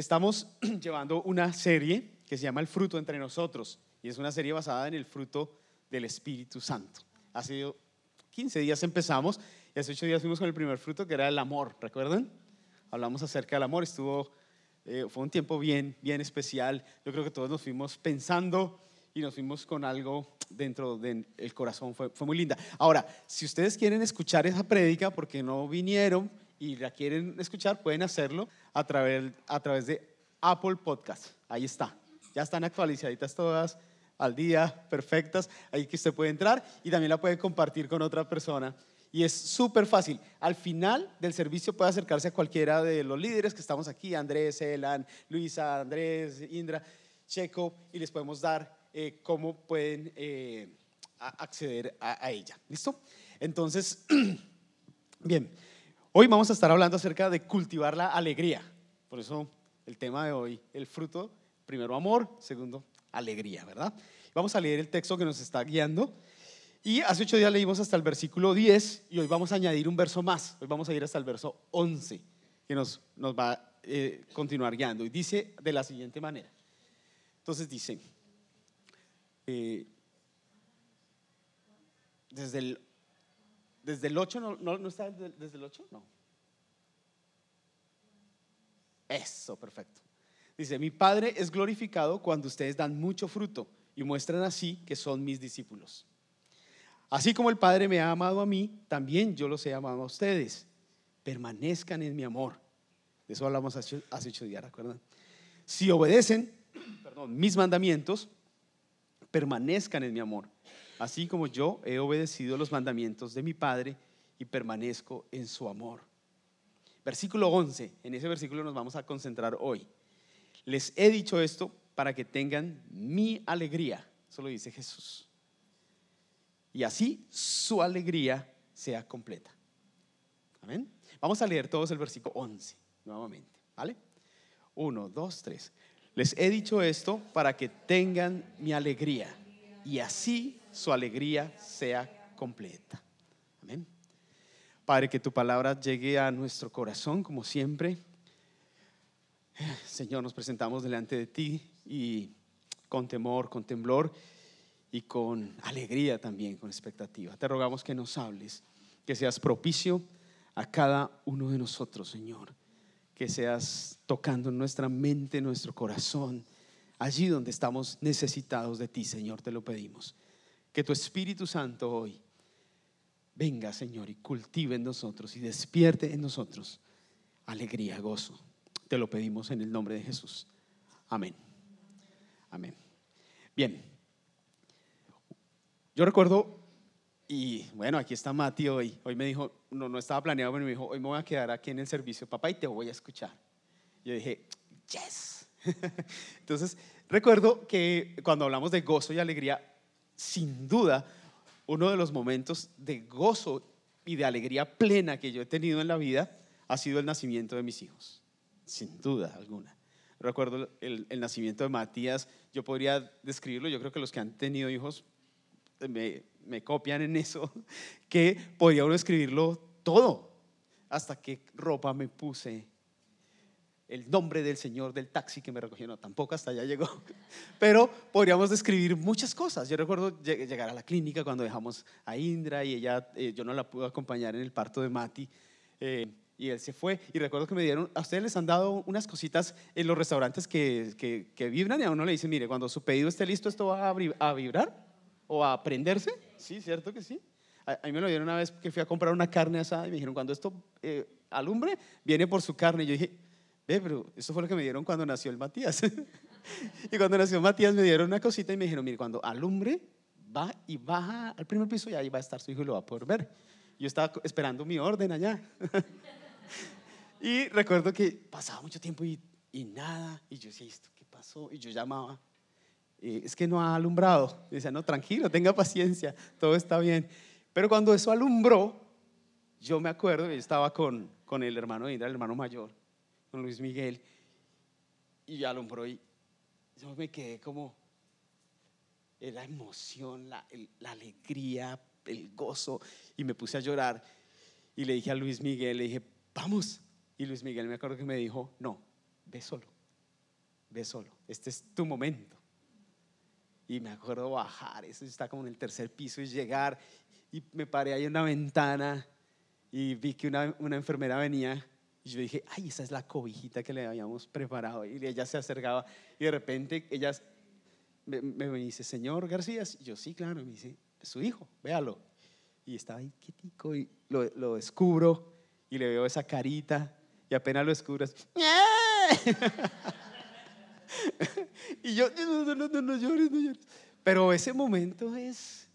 Estamos llevando una serie que se llama El fruto entre nosotros y es una serie basada en el fruto del Espíritu Santo. Hace 15 días empezamos y hace 8 días fuimos con el primer fruto que era el amor, ¿recuerdan? Hablamos acerca del amor, estuvo, eh, fue un tiempo bien, bien especial. Yo creo que todos nos fuimos pensando y nos fuimos con algo dentro del corazón, fue, fue muy linda. Ahora, si ustedes quieren escuchar esa prédica porque no vinieron y la quieren escuchar, pueden hacerlo a través, a través de Apple Podcast. Ahí está. Ya están actualizaditas todas al día, perfectas. Ahí que usted puede entrar y también la puede compartir con otra persona. Y es súper fácil. Al final del servicio puede acercarse a cualquiera de los líderes que estamos aquí, Andrés, Elan, Luisa, Andrés, Indra, Checo, y les podemos dar eh, cómo pueden eh, acceder a ella. ¿Listo? Entonces, bien, hoy vamos a estar hablando acerca de cultivar la alegría. Por eso el tema de hoy, el fruto, primero amor, segundo alegría, ¿verdad? Vamos a leer el texto que nos está guiando. Y hace ocho días leímos hasta el versículo 10 y hoy vamos a añadir un verso más. Hoy vamos a ir hasta el verso 11 que nos, nos va a eh, continuar guiando. Y dice de la siguiente manera. Entonces dice, eh, desde, el, desde el 8, ¿no, no, está desde el 8? No. Eso, perfecto. Dice, mi Padre es glorificado cuando ustedes dan mucho fruto y muestran así que son mis discípulos. Así como el Padre me ha amado a mí, también yo los he amado a ustedes. Permanezcan en mi amor. De eso hablamos hace, ocho días, ¿recuerdan? Si obedecen mis mandamientos, permanezcan en mi amor. Así como yo he obedecido los mandamientos de mi Padre y permanezco en su amor. Versículo 11, en ese versículo nos vamos a concentrar hoy. Les he dicho esto para que tengan mi alegría, eso lo dice Jesús. Y así su alegría sea completa. Amén. Vamos a leer todos el versículo 11 nuevamente, ¿vale? Uno, dos, tres. Les he dicho esto para que tengan mi alegría y así su alegría sea completa. Amén. Padre, que tu palabra llegue a nuestro corazón como siempre. Señor, nos presentamos delante de ti y con temor, con temblor y con alegría también, con expectativa. Te rogamos que nos hables, que seas propicio a cada uno de nosotros, Señor. Que seas tocando nuestra mente, nuestro corazón, allí donde estamos necesitados de ti, Señor, te lo pedimos. Que tu Espíritu Santo hoy venga, Señor, y cultive en nosotros y despierte en nosotros alegría, gozo. Te lo pedimos en el nombre de Jesús. Amén. Amén. Bien. Yo recuerdo, y bueno, aquí está Mati hoy. Hoy me dijo, no, no estaba planeado, pero me dijo, hoy me voy a quedar aquí en el servicio, papá, y te voy a escuchar. Yo dije, yes. Entonces, recuerdo que cuando hablamos de gozo y alegría, sin duda, uno de los momentos de gozo y de alegría plena que yo he tenido en la vida ha sido el nacimiento de mis hijos, sin duda alguna. Recuerdo el, nacimiento de Matías, yo podría describirlo, yo creo que los que han tenido hijos me, copian en eso, que podría uno escribirlo todo, hasta qué ropa me puse, el nombre del señor del taxi que me recogió, no, tampoco hasta allá llegó, pero podríamos describir muchas cosas. Yo recuerdo llegar a la clínica cuando dejamos a Indra y ella, eh, yo no la pude acompañar en el parto de Mati. Eh, y él se fue. Y recuerdo que me dieron, a ustedes les han dado unas cositas en los restaurantes que, que, que vibran y a uno le dicen, mire, cuando su pedido esté listo, esto va a, vibrar o a prenderse. Sí, cierto que sí. A, mí me lo dieron una vez que fui a comprar una carne asada y me dijeron, cuando esto eh, alumbre, viene por su carne. Y yo dije, pero eso fue lo que me dieron cuando nació el Matías. y cuando nació Matías me dieron una cosita y me dijeron, mire, cuando alumbre, va y baja al primer piso y ahí va a estar su hijo y lo va a poder ver. Yo estaba esperando mi orden allá. y recuerdo que pasaba mucho tiempo y, y nada. Y yo decía, ¿esto qué pasó? Y yo llamaba. Eh, es que no ha alumbrado. Y decía, no, tranquilo, tenga paciencia, todo está bien. Pero cuando eso alumbró, yo me acuerdo, yo estaba con, con el hermano Indra, el hermano mayor, con Luis Miguel y alumbró y yo me quedé como la emoción, la, la, alegría, el gozo y me puse a llorar y le dije a Luis Miguel, le dije, vamos. Y Luis Miguel me acuerdo que me dijo, no, ve solo, ve solo, este es tu momento. Y me acuerdo bajar, eso está como en el tercer piso y llegar y me paré ahí en una ventana y vi que una, una enfermera venía y yo dije, ay, esa es la cobijita que le habíamos preparado. Y ella se acercaba y de repente ella me, me dice, señor García, y yo sí, claro, y me dice, es su hijo, véalo. Y estaba ahí quietico y lo, lo descubro y le veo esa carita y apenas lo descubro, y yo, no, no, no, no llores, no llores. Pero ese momento es,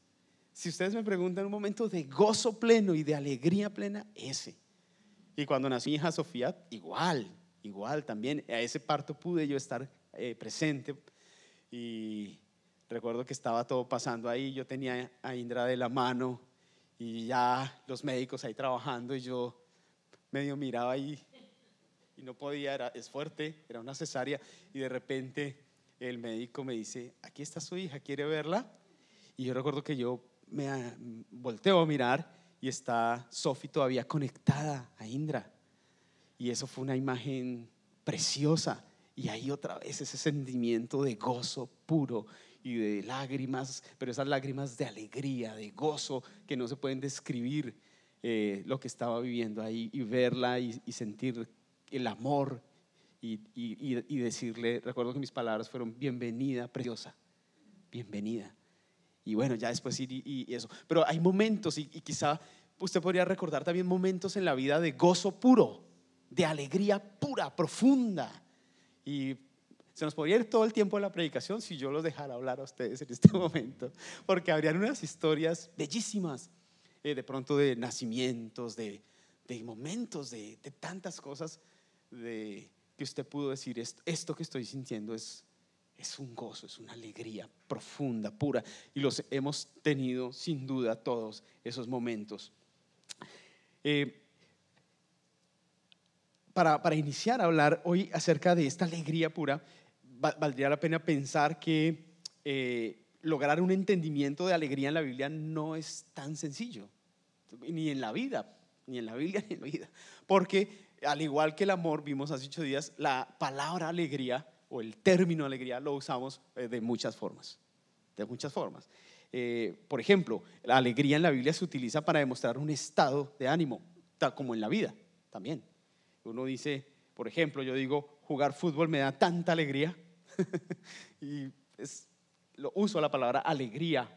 si ustedes me preguntan, un momento de gozo pleno y de alegría plena, ese. Y cuando nació mi hija Sofía, igual, igual también. A ese parto pude yo estar eh, presente. Y recuerdo que estaba todo pasando ahí. Yo tenía a Indra de la mano y ya los médicos ahí trabajando y yo medio miraba ahí y no podía, era, es fuerte, era una cesárea y de repente el médico me dice, aquí está su hija, ¿quiere verla? Y yo recuerdo que yo me volteo a mirar y está Sofi todavía conectada a Indra. Y eso fue una imagen preciosa. Y ahí otra vez ese sentimiento de gozo puro y de lágrimas, pero esas lágrimas de alegría, de gozo que no se pueden describir eh, lo que estaba viviendo ahí y verla y sentir el amor y, decirle, recuerdo que mis palabras fueron bienvenida, preciosa, bienvenida. Y bueno, ya después ir y, eso. Pero hay momentos y, quizá usted podría recordar también momentos en la vida de gozo puro, de alegría pura, profunda. Y se nos podría ir todo el tiempo de la predicación si yo los dejara hablar a ustedes en este momento, porque habrían unas historias bellísimas, eh, de pronto de nacimientos, de, momentos, de, de tantas cosas de que usted pudo decir, esto, que estoy sintiendo es, es un gozo, es una alegría profunda, pura. Y los hemos tenido sin duda todos esos momentos. Eh, para, para, iniciar a hablar hoy acerca de esta alegría pura, valdría la pena pensar que eh, lograr un entendimiento de alegría en la Biblia no es tan sencillo, ni en la vida, ni en la Biblia, ni en la vida, porque al igual que el amor, vimos hace ocho días, la palabra alegría o el término alegría lo usamos eh, de muchas formas. De muchas formas. Eh, por ejemplo, la alegría en la Biblia se utiliza para demostrar un estado de ánimo, tal como en la vida también. Uno dice, por ejemplo, yo digo, jugar fútbol me da tanta alegría y lo uso la palabra alegría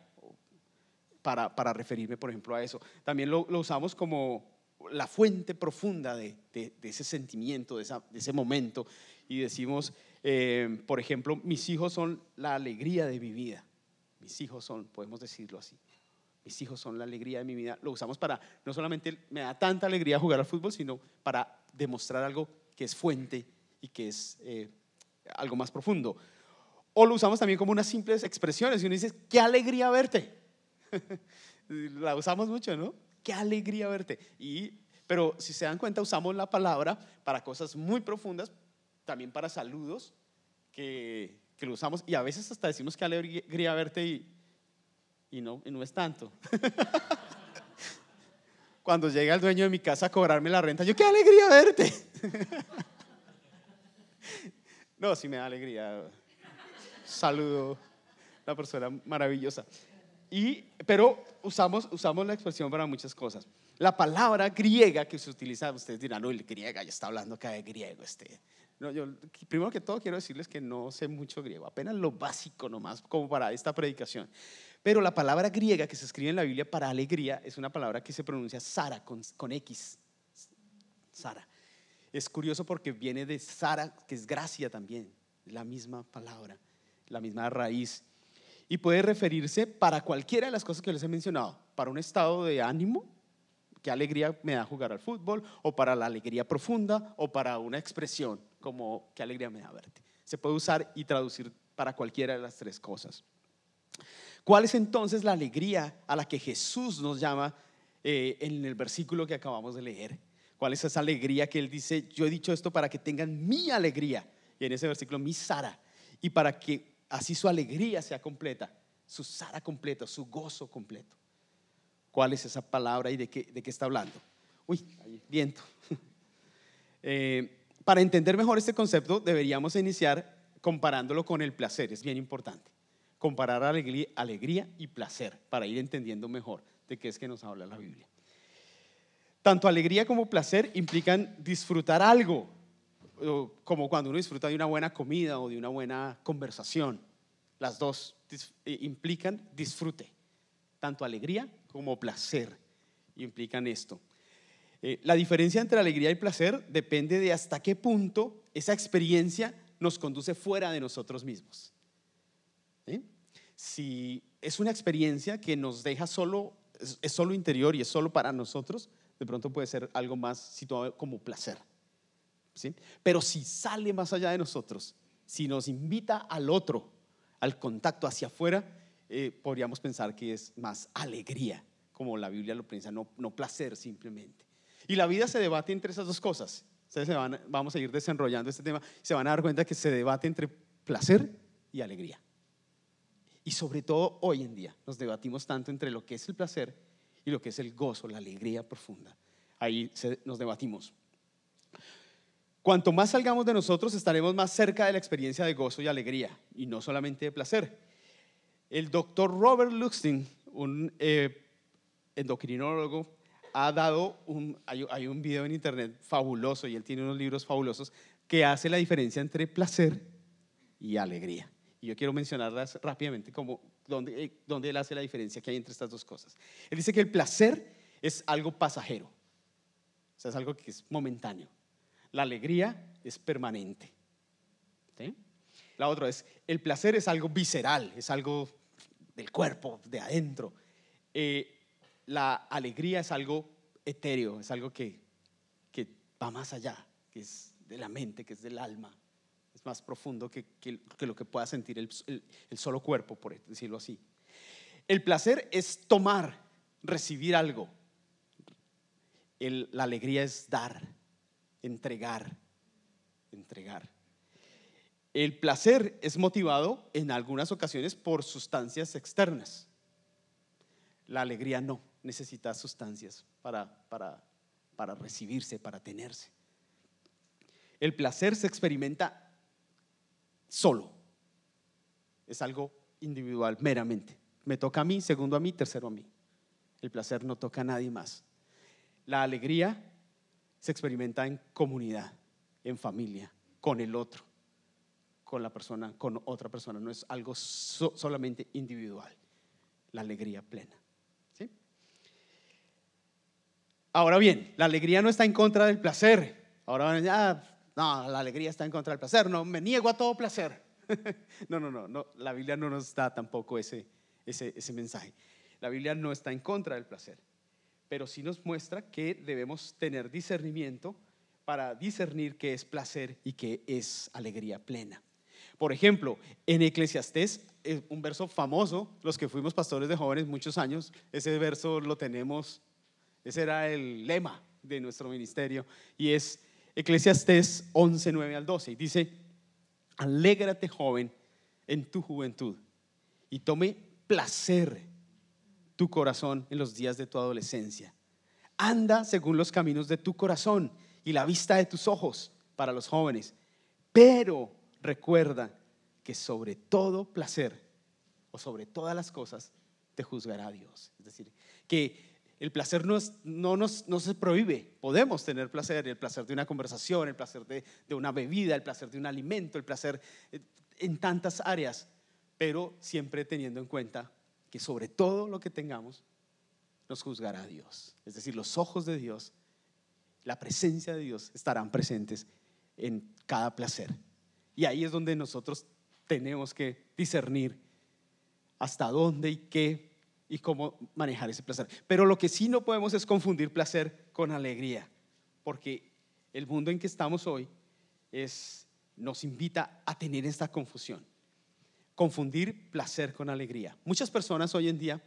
para, para, referirme, por ejemplo, a eso. También lo, lo usamos como la fuente profunda de, ese sentimiento, de, ese momento. Y decimos, eh, por ejemplo, mis hijos son la alegría de mi vida. Mis hijos son, podemos decirlo así. Mis hijos son la alegría de mi vida. Lo usamos para, no solamente me da tanta alegría jugar al fútbol, sino para demostrar algo que es fuente y que es eh, algo más profundo. O lo usamos también como unas simples expresiones. Y uno dice, qué alegría verte. la usamos mucho, ¿no? qué alegría verte. Y, pero si se dan cuenta, usamos la palabra para cosas muy profundas, también para saludos, que, que lo usamos, y a veces hasta decimos qué alegría verte y, y, no, y no es tanto. Cuando llega el dueño de mi casa a cobrarme la renta, yo qué alegría verte. no, sí me da alegría. Saludo, la persona maravillosa. Y, pero usamos, usamos la expresión para muchas cosas. La palabra griega que se utiliza, ustedes dirán, no, el griega ya está hablando acá de griego. Este. No, yo, primero que todo quiero decirles que no sé mucho griego, apenas lo básico nomás, como para esta predicación. Pero la palabra griega que se escribe en la Biblia para alegría es una palabra que se pronuncia Sara con, con X. Sara. Es curioso porque viene de Sara, que es gracia también, la misma palabra, la misma raíz y puede referirse para cualquiera de las cosas que les he mencionado, para un estado de ánimo, qué alegría me da jugar al fútbol, o para la alegría profunda, o para una expresión como qué alegría me da verte. Se puede usar y traducir para cualquiera de las tres cosas. ¿Cuál es entonces la alegría a la que Jesús nos llama eh, en el versículo que acabamos de leer? ¿Cuál es esa alegría que Él dice, yo he dicho esto para que tengan mi alegría? Y en ese versículo, mi Sara. Y para que así su alegría sea completa, su sara completa, su gozo completo. ¿Cuál es esa palabra y de qué, de qué está hablando? Uy, viento. Eh, para entender mejor este concepto deberíamos iniciar comparándolo con el placer, es bien importante. Comparar alegría, alegría y placer para ir entendiendo mejor de qué es que nos habla la Biblia. Tanto alegría como placer implican disfrutar algo, como cuando uno disfruta de una buena comida o de una buena conversación. Las dos implican disfrute, tanto alegría como placer implican esto. Eh, la diferencia entre alegría y placer depende de hasta qué punto esa experiencia nos conduce fuera de nosotros mismos. Si es una experiencia que nos deja solo, es solo interior y es solo para nosotros, de pronto puede ser algo más situado como placer. ¿sí? Pero si sale más allá de nosotros, si nos invita al otro, al contacto hacia afuera, eh, podríamos pensar que es más alegría, como la Biblia lo piensa, no, no placer simplemente. Y la vida se debate entre esas dos cosas. Ustedes se van, vamos a ir desenrollando este tema, se van a dar cuenta que se debate entre placer y alegría. Y sobre todo hoy en día nos debatimos tanto entre lo que es el placer y lo que es el gozo, la alegría profunda. Ahí nos debatimos. Cuanto más salgamos de nosotros, estaremos más cerca de la experiencia de gozo y alegría, y no solamente de placer. El doctor Robert Luxton, un eh, endocrinólogo, ha dado un, hay, hay un video en internet fabuloso, y él tiene unos libros fabulosos, que hace la diferencia entre placer y alegría. Y yo quiero mencionarlas rápidamente como donde, eh, donde él hace la diferencia que hay entre estas dos cosas. Él dice que el placer es algo pasajero, o sea, es algo que es momentáneo. La alegría es permanente. La otra es, el placer es algo visceral, es algo del cuerpo, de adentro. Eh, la alegría es algo etéreo, es algo que, que va más allá, que es de la mente, que es del alma es más profundo que, lo que pueda sentir el, solo cuerpo, por decirlo así. El placer es tomar, recibir algo. la alegría es dar, entregar, entregar. El placer es motivado en algunas ocasiones por sustancias externas. La alegría no, necesita sustancias para, para, para recibirse, para tenerse. El placer se experimenta solo. Es algo individual, meramente. Me toca a mí, segundo a mí, tercero a mí. El placer no toca a nadie más. La alegría se experimenta en comunidad, en familia, con el otro, con la persona, con otra persona. No es algo solamente individual. La alegría plena. ¿sí? Ahora bien, la alegría no está en contra del placer. Ahora, ya, no, la alegría está en contra del placer. No, me niego a todo placer. no, no, no. La Biblia no nos da tampoco ese, ese, ese mensaje. La Biblia no está en contra del placer, pero sí nos muestra que debemos tener discernimiento para discernir qué es placer y qué es alegría plena. Por ejemplo, en Eclesiastés, un verso famoso, los que fuimos pastores de jóvenes muchos años, ese verso lo tenemos, ese era el lema de nuestro ministerio, y es Eclesiastés 11, 9 al 12. Y dice, alégrate joven en tu juventud y tome placer tu corazón en los días de tu adolescencia. Anda según los caminos de tu corazón y la vista de tus ojos para los jóvenes. Pero recuerda que sobre todo placer o sobre todas las cosas te juzgará Dios. Es decir, que el placer no, no, se prohíbe. Podemos tener placer, el placer de una conversación, el placer de, una bebida, el placer de un alimento, el placer eh, en tantas áreas, pero siempre teniendo en cuenta que sobre todo lo que tengamos nos juzgará Dios. Es decir, los ojos de Dios, la presencia de Dios estarán presentes en cada placer. Y ahí es donde nosotros tenemos que discernir hasta dónde y qué y cómo manejar ese placer. Pero lo que sí no podemos es confundir placer con alegría, porque el mundo en que estamos hoy es, nos invita a tener esta confusión, confundir placer con alegría. Muchas personas hoy en día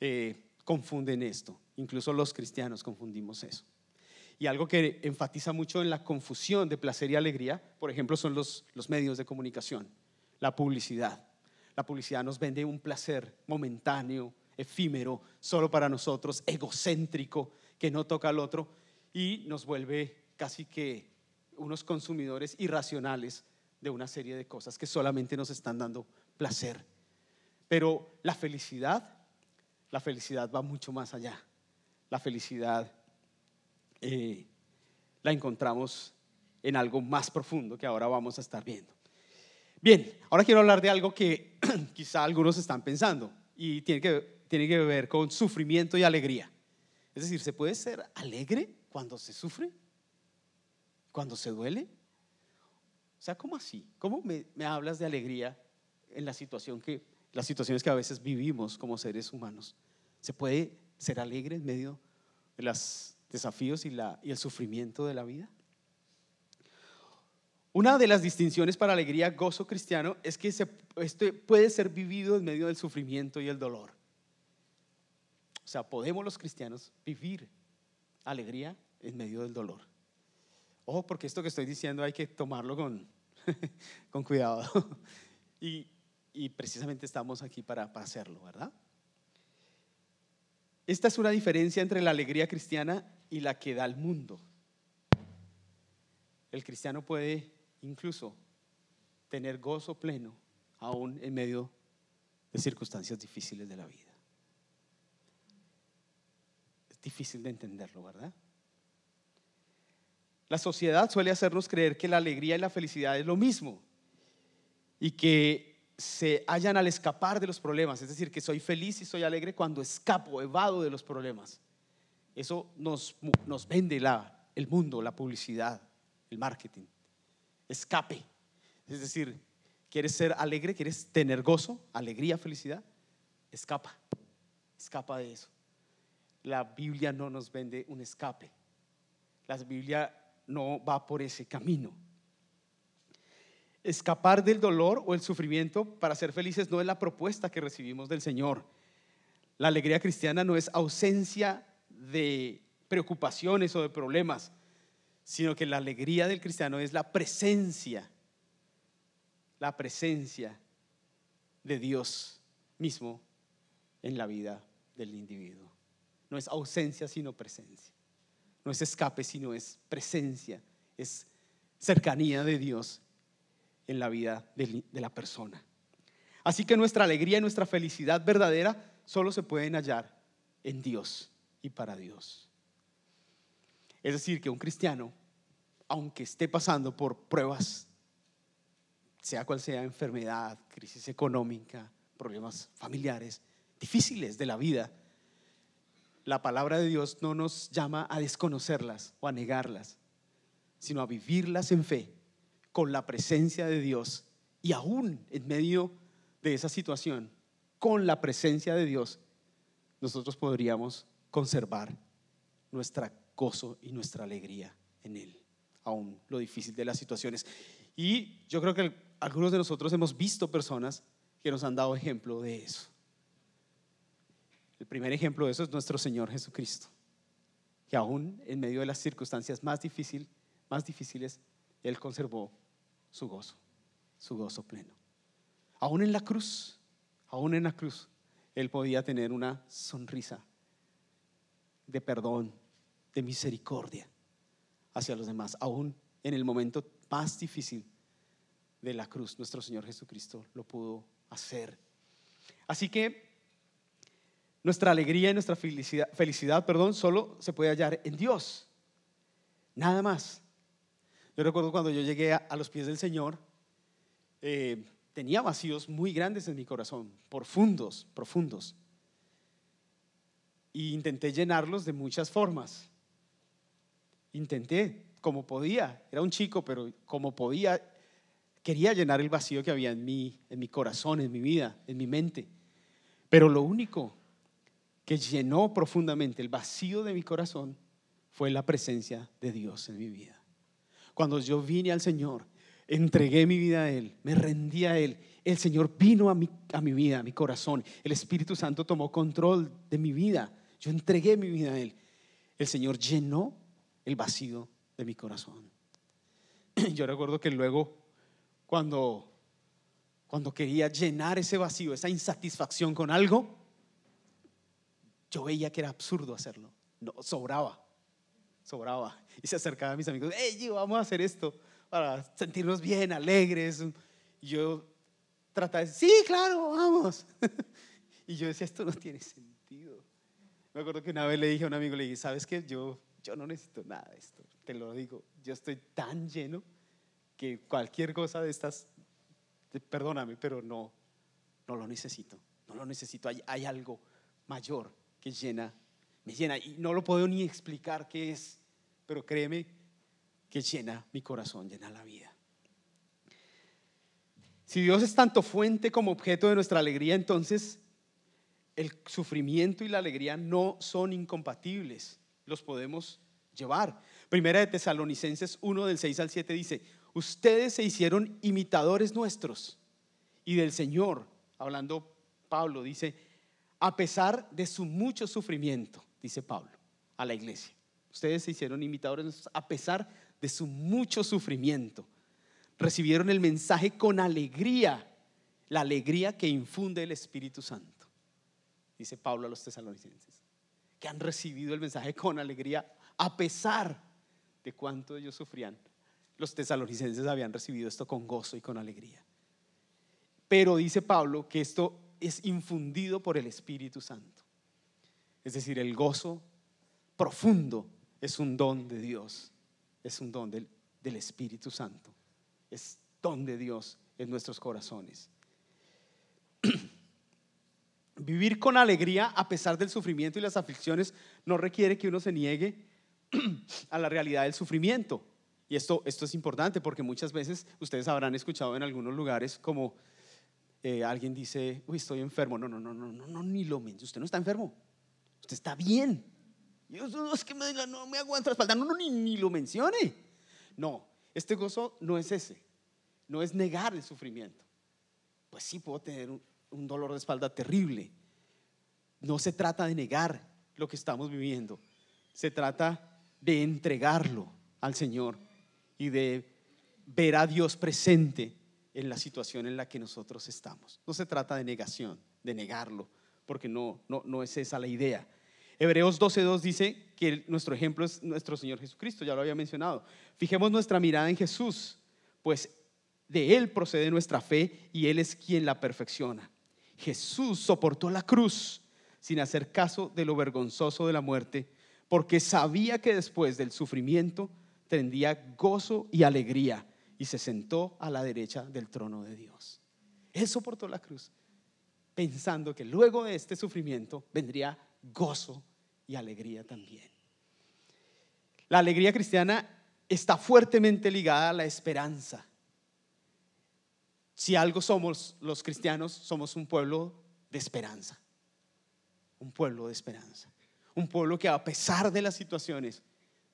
eh, confunden esto, incluso los cristianos confundimos eso. Y algo que enfatiza mucho en la confusión de placer y alegría, por ejemplo, son los, los medios de comunicación, la publicidad. La publicidad nos vende un placer momentáneo, efímero, solo para nosotros, egocéntrico, que no toca al otro y nos vuelve casi que unos consumidores irracionales de una serie de cosas que solamente nos están dando placer. Pero la felicidad, la felicidad va mucho más allá. La felicidad eh, la encontramos en algo más profundo que ahora vamos a estar viendo. Bien, ahora quiero hablar de algo que quizá algunos están pensando y tiene que, tiene que ver con sufrimiento y alegría. Es decir, ¿se puede ser alegre cuando se sufre? ¿Cuando se duele? O sea, ¿cómo así? ¿Cómo me, hablas de alegría en la situación que, las situaciones que a veces vivimos como seres humanos? ¿Se puede ser alegre en medio de los desafíos y, la, y el sufrimiento de la vida? Una de las distinciones para alegría, gozo cristiano, es que se, este puede ser vivido en medio del sufrimiento y el dolor. O sea, podemos los cristianos vivir alegría en medio del dolor. Ojo, porque esto que estoy diciendo hay que tomarlo con, con cuidado. y, y, precisamente estamos aquí para, para hacerlo, ¿verdad? Esta es una diferencia entre la alegría cristiana y la que da el mundo. El cristiano puede incluso tener gozo pleno aún en medio de circunstancias difíciles de la vida. Difícil de entenderlo, ¿verdad? La sociedad suele hacernos creer que la alegría y la felicidad es lo mismo y que se hallan al escapar de los problemas, es decir, que soy feliz y soy alegre cuando escapo, evado de los problemas. Eso nos, vende el mundo, la publicidad, el marketing. Escape. Es decir, ¿quieres ser alegre? ¿Quieres tener gozo, alegría, felicidad? Escapa. Escapa de eso. La Biblia no nos vende un escape. La Biblia no va por ese camino. Escapar del dolor o el sufrimiento para ser felices no es la propuesta que recibimos del Señor. La alegría cristiana no es ausencia de preocupaciones o de problemas, sino que la alegría del cristiano es la presencia, la presencia de Dios mismo en la vida del individuo. No es ausencia, sino presencia. No es escape, sino es presencia, es cercanía de Dios en la vida de la persona. Así que nuestra alegría y nuestra felicidad verdadera solo se pueden hallar en Dios y para Dios. Es decir, que un cristiano, aunque esté pasando por pruebas, sea cual sea enfermedad, crisis económica, problemas familiares, difíciles de la vida, la palabra de Dios no nos llama a desconocerlas o a negarlas, sino a vivirlas en fe, con la presencia de Dios y aún en medio de esa situación, con la presencia de Dios, nosotros podríamos conservar nuestra gozo y nuestra alegría en Él, aún lo difícil de las situaciones. Y yo creo que algunos de nosotros hemos visto personas que nos han dado ejemplo de eso. El primer ejemplo de eso es nuestro Señor Jesucristo, que aún en medio de las circunstancias más, difícil, más difíciles, Él conservó su gozo, su gozo pleno. Aún en la cruz, aún en la cruz, Él podía tener una sonrisa de perdón, de misericordia hacia los demás, aún en el momento más difícil de la cruz, nuestro Señor Jesucristo lo pudo hacer. Así que nuestra alegría y nuestra felicidad, felicidad, perdón, solo se puede hallar en Dios. Nada más. Yo recuerdo cuando yo llegué a, los pies del Señor, eh, tenía vacíos muy grandes en mi corazón, profundos, profundos. Y intenté llenarlos de muchas formas. Intenté como podía. Era un chico, pero como podía, quería llenar el vacío que había en mí, en mi corazón, en mi vida, en mi mente. Pero lo único que llenó profundamente el vacío de mi corazón fue la presencia de Dios en mi vida. Cuando yo vine al Señor, entregué mi vida a Él, me rendí a Él, el Señor vino a mi, a mi vida, a mi corazón, el Espíritu Santo tomó control de mi vida, yo entregué mi vida a Él. El Señor llenó el vacío de mi corazón. Yo recuerdo que luego, cuando, cuando quería llenar ese vacío, esa insatisfacción con algo, yo veía que era absurdo hacerlo. No, sobraba, sobraba. Y se acercaba a mis amigos, hey, vamos a hacer esto, para sentirnos bien, alegres. Y yo trataba de decir, sí, claro, vamos. y yo decía, esto no tiene sentido. Me acuerdo que una vez le dije a un amigo, le dije, ¿sabes qué? Yo, yo no necesito nada de esto, te lo digo. Yo estoy tan lleno que cualquier cosa de estas, perdóname, pero no, no lo necesito. No lo necesito. Hay, hay algo mayor que llena, me llena. Y no lo puedo ni explicar qué es, pero créeme que llena mi corazón, llena la vida. Si Dios es tanto fuente como objeto de nuestra alegría, entonces el sufrimiento y la alegría no son incompatibles, los podemos llevar. Primera de Tesalonicenses 1 del 6 al 7 dice, ustedes se hicieron imitadores nuestros y del Señor, hablando Pablo, dice, a pesar de su mucho sufrimiento, dice Pablo a la iglesia. Ustedes se hicieron imitadores a pesar de su mucho sufrimiento. Recibieron el mensaje con alegría, la alegría que infunde el Espíritu Santo, dice Pablo a los tesalonicenses, que han recibido el mensaje con alegría a pesar de cuánto ellos sufrían. Los tesalonicenses habían recibido esto con gozo y con alegría. Pero dice Pablo que esto es infundido por el Espíritu Santo. Es decir, el gozo profundo es un don de Dios, es un don del, Espíritu Santo, es don de Dios en nuestros corazones. Vivir con alegría a pesar del sufrimiento y las aflicciones no requiere que uno se niegue a la realidad del sufrimiento. Y esto, esto es importante porque muchas veces ustedes habrán escuchado en algunos lugares como eh, alguien dice, uy, estoy enfermo. No, no, no, no, no, no, ni lo mencione. Usted no está enfermo. Usted está bien. Yo, no, es que me no me aguanto la espalda. No, no, ni, ni lo mencione. No, este gozo no es ese. No es negar el sufrimiento. Pues sí, puedo tener un dolor de espalda terrible. No se trata de negar lo que estamos viviendo. Se trata de entregarlo al Señor y de ver a Dios presente en la situación en la que nosotros estamos. No se trata de negación, de negarlo, porque no, no, no es esa la idea. Hebreos 12.2 dice que nuestro ejemplo es nuestro Señor Jesucristo, ya lo había mencionado. Fijemos nuestra mirada en Jesús, pues de Él procede nuestra fe y Él es quien la perfecciona. Jesús soportó la cruz sin hacer caso de lo vergonzoso de la muerte, porque sabía que después del sufrimiento tendría gozo y alegría y se sentó a la derecha del trono de Dios. Él soportó la cruz pensando que luego de este sufrimiento vendría gozo y alegría también. La alegría cristiana está fuertemente ligada a la esperanza. Si algo somos los cristianos, somos un pueblo de esperanza. Un pueblo de esperanza. Un pueblo que a pesar de las situaciones,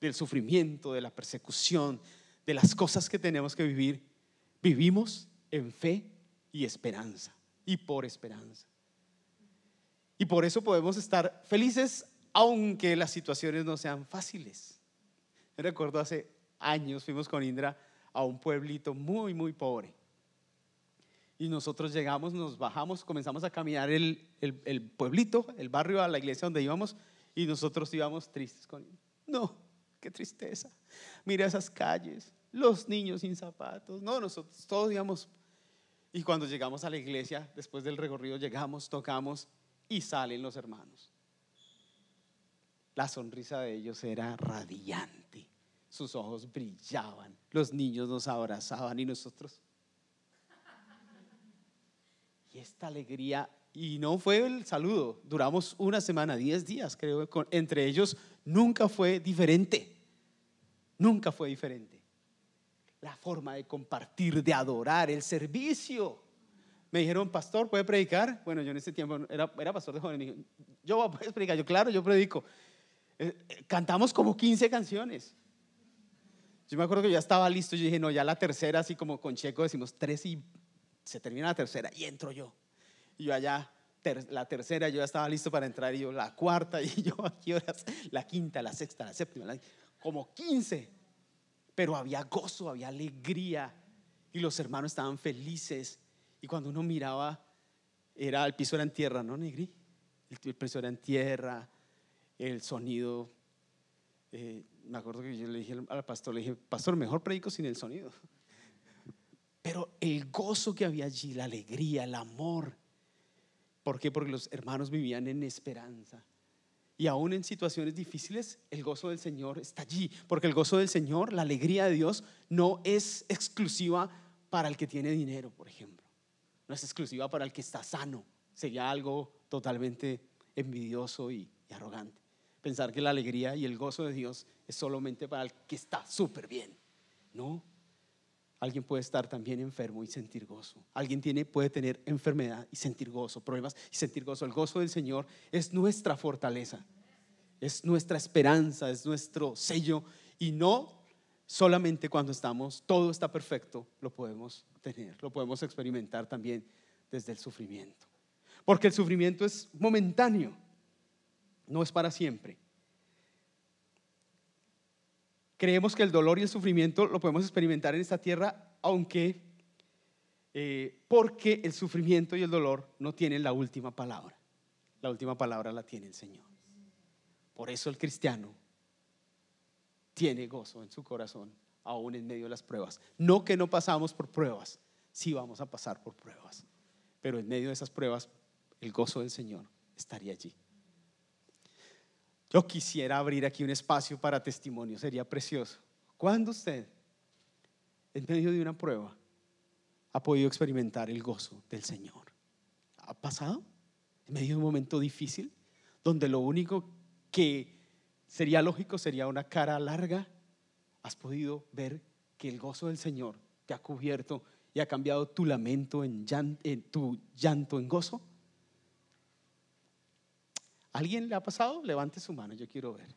del sufrimiento, de la persecución, de las cosas que tenemos que vivir, vivimos en fe y esperanza y por esperanza. Y por eso podemos estar felices aunque las situaciones no sean fáciles. Me recuerdo hace años fuimos con Indra a un pueblito muy, muy pobre. Y nosotros llegamos, nos bajamos, comenzamos a caminar el, el, pueblito, el barrio, a la iglesia donde íbamos, y nosotros íbamos tristes con No, qué tristeza. Mira esas calles, los niños sin zapatos, no, nosotros todos íbamos. Y cuando llegamos a la iglesia, después del recorrido, llegamos, tocamos y salen los hermanos. La sonrisa de ellos era radiante, sus ojos brillaban, los niños nos abrazaban y nosotros. Y esta alegría, y no fue el saludo, duramos una semana, diez días, creo, entre ellos nunca fue diferente, nunca fue diferente la forma de compartir, de adorar, el servicio. Me dijeron, pastor, ¿puede predicar? Bueno, yo en ese tiempo era, pastor de jóvenes. Yo puedo predicar, yo claro, yo predico. Eh, eh, cantamos como 15 canciones. Yo me acuerdo que ya estaba listo, yo dije, no, ya la tercera, así como con Checo decimos tres y se termina la tercera y entro yo. Y yo allá, la tercera, yo ya estaba listo para entrar y yo la cuarta y yo aquí horas, la quinta, la sexta, la séptima, como 15 pero había gozo, había alegría y los hermanos estaban felices. Y cuando uno miraba, era el piso era en tierra, ¿no, Negri? El, piso era en tierra, el sonido, eh, me acuerdo que yo le dije al pastor, le dije, pastor, mejor predico sin el sonido. Pero el gozo que había allí, la alegría, el amor. ¿Por qué? Porque los hermanos vivían en esperanza. Y aún en situaciones difíciles, el gozo del Señor está allí. Porque el gozo del Señor, la alegría de Dios, no es exclusiva para el que tiene dinero, por ejemplo. No es exclusiva para el que está sano. Sería algo totalmente envidioso y, arrogante. Pensar que la alegría y el gozo de Dios es solamente para el que está súper bien. No, Alguien puede estar también enfermo y sentir gozo. Alguien tiene, puede tener enfermedad y sentir gozo, problemas y sentir gozo. El gozo del Señor es nuestra fortaleza, es nuestra esperanza, es nuestro sello y no solamente cuando estamos, todo está perfecto, lo podemos tener, lo podemos experimentar también desde el sufrimiento. Porque el sufrimiento es momentáneo, no es para siempre. Creemos que el dolor y el sufrimiento lo podemos experimentar en esta tierra, aunque eh, porque el sufrimiento y el dolor no tienen la última palabra. La última palabra la tiene el Señor. Por eso el cristiano tiene gozo en su corazón, aún en medio de las pruebas. No que no pasamos por pruebas, sí vamos a pasar por pruebas, pero en medio de esas pruebas el gozo del Señor estaría allí. Yo quisiera abrir aquí un espacio para testimonio, sería precioso. ¿Cuándo usted, en medio de una prueba, ha podido experimentar el gozo del Señor? ¿Ha pasado? En medio de un momento difícil, donde lo único que sería lógico sería una cara larga, has podido ver que el gozo del Señor te ha cubierto y ha cambiado tu lamento en, en tu llanto en gozo. ¿Alguien le ha pasado? Levante su mano, yo quiero ver.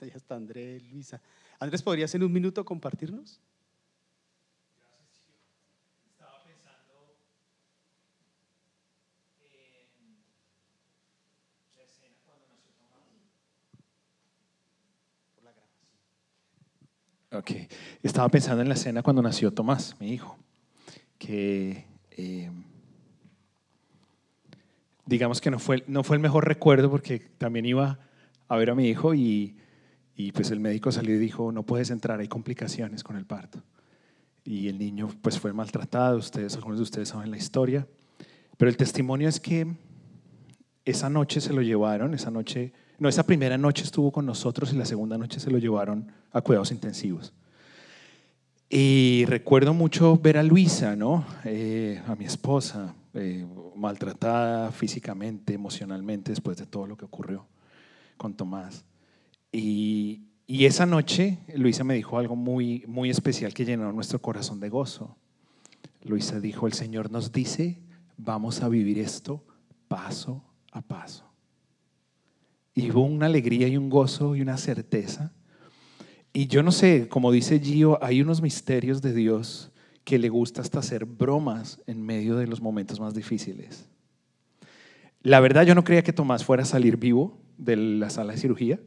Ahí está Andrés, Luisa. Andrés, ¿podrías en un minuto compartirnos? Ok, estaba pensando en la escena cuando nació Tomás, mi hijo, que... Eh, digamos que no fue, no fue el mejor recuerdo porque también iba a ver a mi hijo y, y, pues el médico salió y dijo, no puedes entrar, hay complicaciones con el parto. Y el niño pues fue maltratado, ustedes, algunos de ustedes saben la historia, pero el testimonio es que esa noche se lo llevaron, esa noche, no, esa primera noche estuvo con nosotros y la segunda noche se lo llevaron a cuidados intensivos. Y recuerdo mucho ver a Luisa, ¿no? Eh, a mi esposa, eh, maltratada físicamente, emocionalmente, después de todo lo que ocurrió con Tomás. Y, y, esa noche Luisa me dijo algo muy, muy especial que llenó nuestro corazón de gozo. Luisa dijo, el Señor nos dice, vamos a vivir esto paso a paso. Y hubo una alegría y un gozo y una certeza. Y yo no sé, como dice Gio, hay unos misterios de Dios que le gusta hasta hacer bromas en medio de los momentos más difíciles. La verdad yo no creía que Tomás fuera a salir vivo de la sala de cirugía,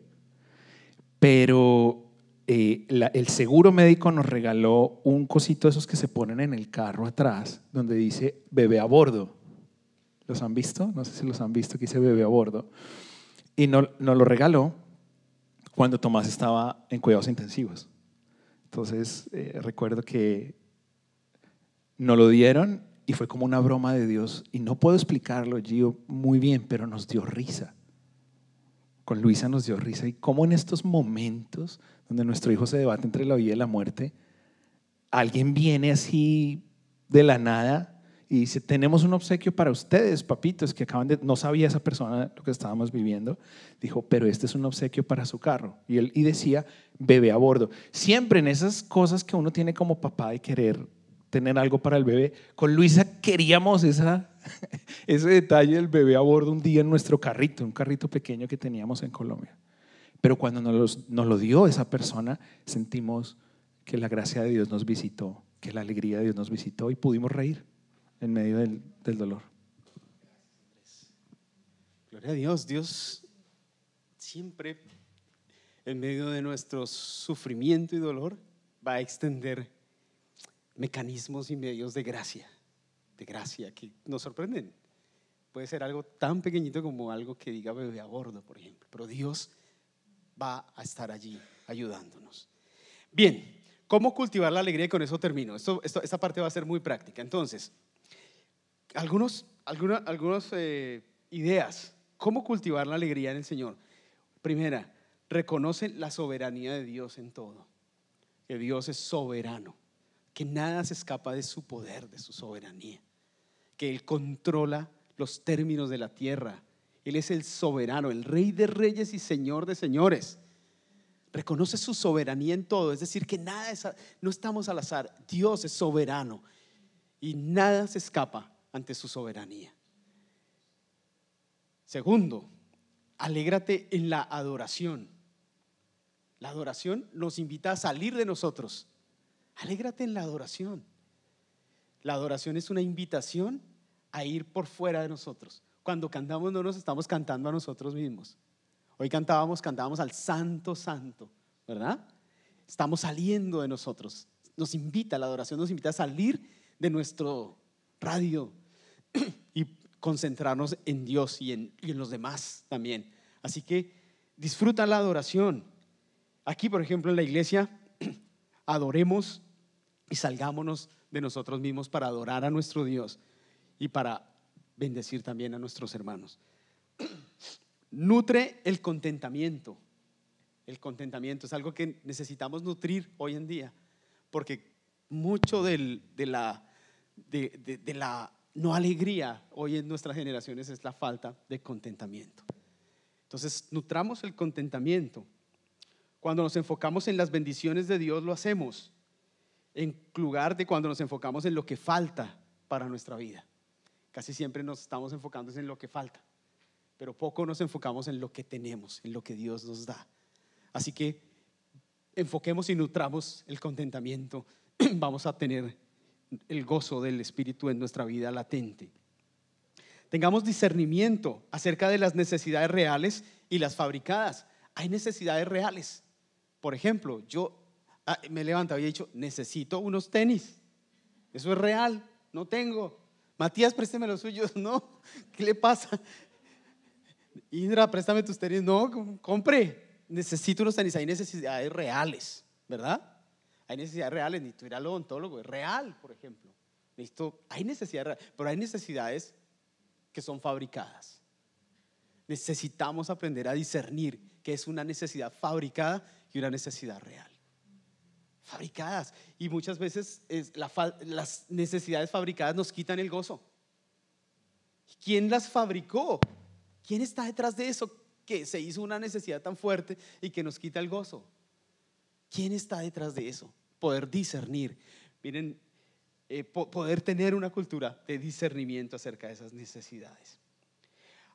pero eh, el seguro médico nos regaló un cosito de esos que se ponen en el carro atrás, donde dice bebé a bordo. ¿Los han visto? No sé si los han visto, que dice bebé a bordo. Y nos no lo regaló cuando Tomás estaba en cuidados intensivos. Entonces, eh, recuerdo que nos lo dieron y fue como una broma de Dios. Y no puedo explicarlo, Gio, muy bien, pero nos dio risa. Con Luisa nos dio risa. Y como en estos momentos donde nuestro hijo se debate entre la vida y la muerte, alguien viene así de la nada y dice, tenemos un obsequio para ustedes, papitos, que acaban de, no sabía esa persona lo que estábamos viviendo, dijo, pero este es un obsequio para su carro. Y él y decía, bebé a bordo. Siempre en esas cosas que uno tiene como papá de querer tener algo para el bebé. Con Luisa queríamos esa, ese detalle del bebé a bordo un día en nuestro carrito, un carrito pequeño que teníamos en Colombia. Pero cuando nos, nos lo dio esa persona, sentimos que la gracia de Dios nos visitó, que la alegría de Dios nos visitó y pudimos reír en medio del, del dolor. Gloria a Dios, Dios siempre en medio de nuestro sufrimiento y dolor va a extender mecanismos y medios de gracia, de gracia que nos sorprenden. Puede ser algo tan pequeñito como algo que diga bebé a bordo, por ejemplo, pero Dios va a estar allí ayudándonos. Bien, ¿cómo cultivar la alegría? Y con eso termino. Esto, esta parte va a ser muy práctica. Entonces, algunos, algunas, eh, ideas. ¿Cómo cultivar la alegría en el Señor? Primera, reconoce la soberanía de Dios en todo. Que Dios es soberano. Que nada se escapa de su poder, de su soberanía. Que Él controla los términos de la tierra. Él es el soberano, el rey de reyes y señor de señores. Reconoce su soberanía en todo, es decir, que nada es, no estamos al azar, Dios es soberano y nada se escapa ante su soberanía. Segundo, alégrate en la adoración. La adoración nos invita a salir de nosotros. Alégrate en la adoración. La adoración es una invitación a ir por fuera de nosotros. Cuando cantamos no nos estamos cantando a nosotros mismos. Hoy cantábamos, cantábamos al Santo Santo, ¿verdad? Estamos saliendo de nosotros. Nos invita, la adoración nos invita a salir de nuestro radio y concentrarnos en Dios y en, y en los demás también. Así que disfruta la adoración. Aquí, por ejemplo, en la iglesia, adoremos y salgámonos de nosotros mismos para adorar a nuestro Dios y para bendecir también a nuestros hermanos. Nutre el contentamiento. El contentamiento es algo que necesitamos nutrir hoy en día, porque mucho de, la, de, de la no alegría hoy en nuestras generaciones es la falta de contentamiento. Entonces, nutramos el contentamiento. Cuando nos enfocamos en las bendiciones de Dios, lo hacemos, en lugar de cuando nos enfocamos en lo que falta para nuestra vida. Casi siempre nos estamos enfocando en lo que falta, pero poco nos enfocamos en lo que tenemos, en lo que Dios nos da. Así que enfoquemos y nutramos el contentamiento. Vamos a tener el gozo del Espíritu en nuestra vida latente. Tengamos discernimiento acerca de las necesidades reales y las fabricadas. Hay necesidades reales. Por ejemplo, yo ah, me levantaba y he dicho, necesito unos tenis. Eso es real, no tengo. Matías, présteme los suyos. No, ¿qué le pasa? Indra, préstame tus tenis. No, compre. Necesito unos tenis. Hay necesidades reales, ¿verdad? Hay necesidades reales. Necesito ir al odontólogo. Es real, por ejemplo. Necesito, hay necesidades pero hay necesidades que son fabricadas. Necesitamos aprender a discernir qué es una necesidad fabricada y una necesidad real fabricadas. Y muchas veces las necesidades fabricadas nos quitan el gozo. ¿Quién las fabricó? ¿Quién está detrás de eso que se hizo una necesidad tan fuerte y que nos quita el gozo? ¿Quién está detrás de eso? Poder discernir. Miren, eh, poder tener una cultura de discernimiento acerca de esas necesidades.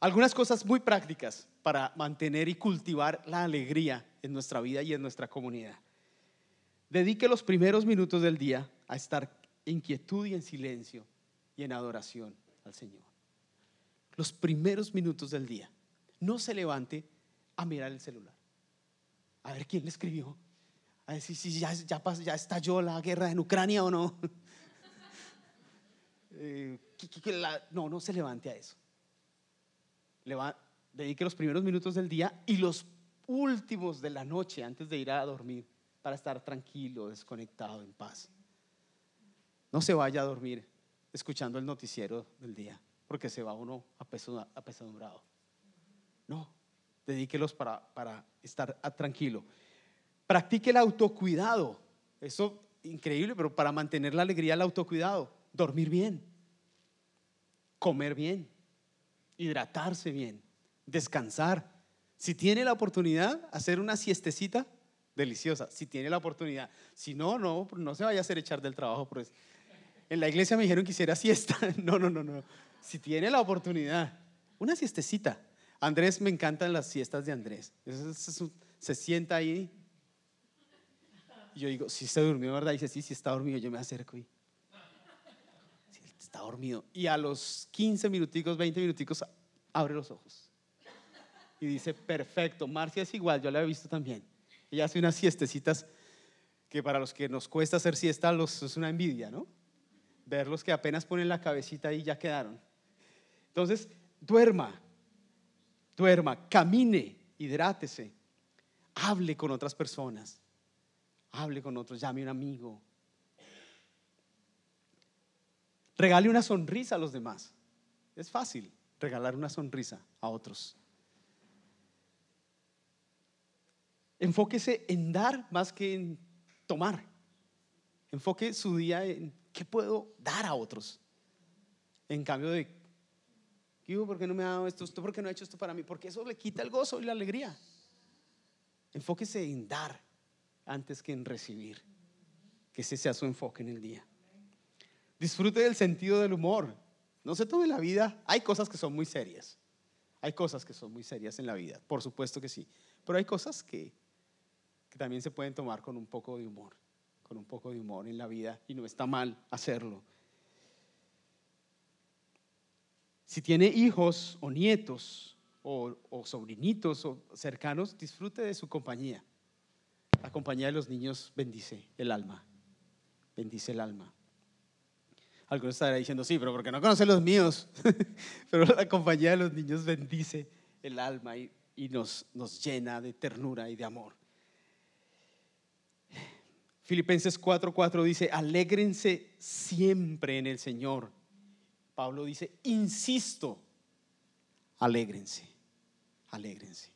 Algunas cosas muy prácticas para mantener y cultivar la alegría en nuestra vida y en nuestra comunidad. Dedique los primeros minutos del día a estar en quietud y en silencio y en adoración al Señor. Los primeros minutos del día. No se levante a mirar el celular. A ver quién le escribió. A ver si, ya, ya, ya, estalló la guerra en Ucrania o no. Eh, no, no se levante a eso. dedique los primeros minutos del día y los últimos de la noche antes de ir a dormir para estar tranquilo, desconectado, en paz. No se vaya a dormir escuchando el noticiero del día, porque se va uno apesadumbrado. No, dedíquelos para, para estar tranquilo. Practique el autocuidado. Eso increíble, pero para mantener la alegría, el autocuidado. Dormir bien, comer bien, hidratarse bien, descansar. Si tiene la oportunidad, hacer una siestecita, deliciosa, si tiene la oportunidad. Si no, no, no se vaya a hacer echar del trabajo. Pues. En la iglesia me dijeron que hiciera siesta. No, no, no, no. Si tiene la oportunidad, una siestecita. Andrés, me encantan las siestas de Andrés. se sienta ahí. Y yo digo, si se durmió, ¿verdad? Y dice, sí, sí está dormido. Yo me acerco y. está dormido. Y a los 15 minuticos, 20 minuticos, abre los ojos. Y dice, perfecto. Marcia es igual, yo la he visto también. Ella hace unas siestecitas que para los que nos cuesta hacer siesta es una envidia, ¿no? Verlos que apenas ponen la cabecita y ya quedaron. Entonces, duerma, duerma, camine, hidrátese, hable con otras personas, hable con otros, llame a un amigo. Regale una sonrisa a los demás. Es fácil regalar una sonrisa a otros. Enfóquese en dar más que en tomar. Enfoque su día en qué puedo dar a otros. En cambio de, ¿por qué no me ha dado esto? ¿Por qué no ha hecho esto para mí? Porque eso le quita el gozo y la alegría. Enfóquese en dar antes que en recibir. Que ese sea su enfoque en el día. Disfrute del sentido del humor. No se tome la vida. Hay cosas que son muy serias. Hay cosas que son muy serias en la vida, por supuesto que sí. Pero hay cosas que, que también se pueden tomar con un poco de humor, con un poco de humor en la vida y no está mal hacerlo. Si tiene hijos o nietos o, sobrinitos o cercanos, disfrute de su compañía. La compañía de los niños bendice el alma, bendice el alma. Algunos estarán diciendo, sí, pero porque no conoce los míos. pero la compañía de los niños bendice el alma y, nos llena de ternura y de amor. Filipenses 4:4 dice, alégrense siempre en el Señor. Pablo dice, insisto, alégrense, alégrense.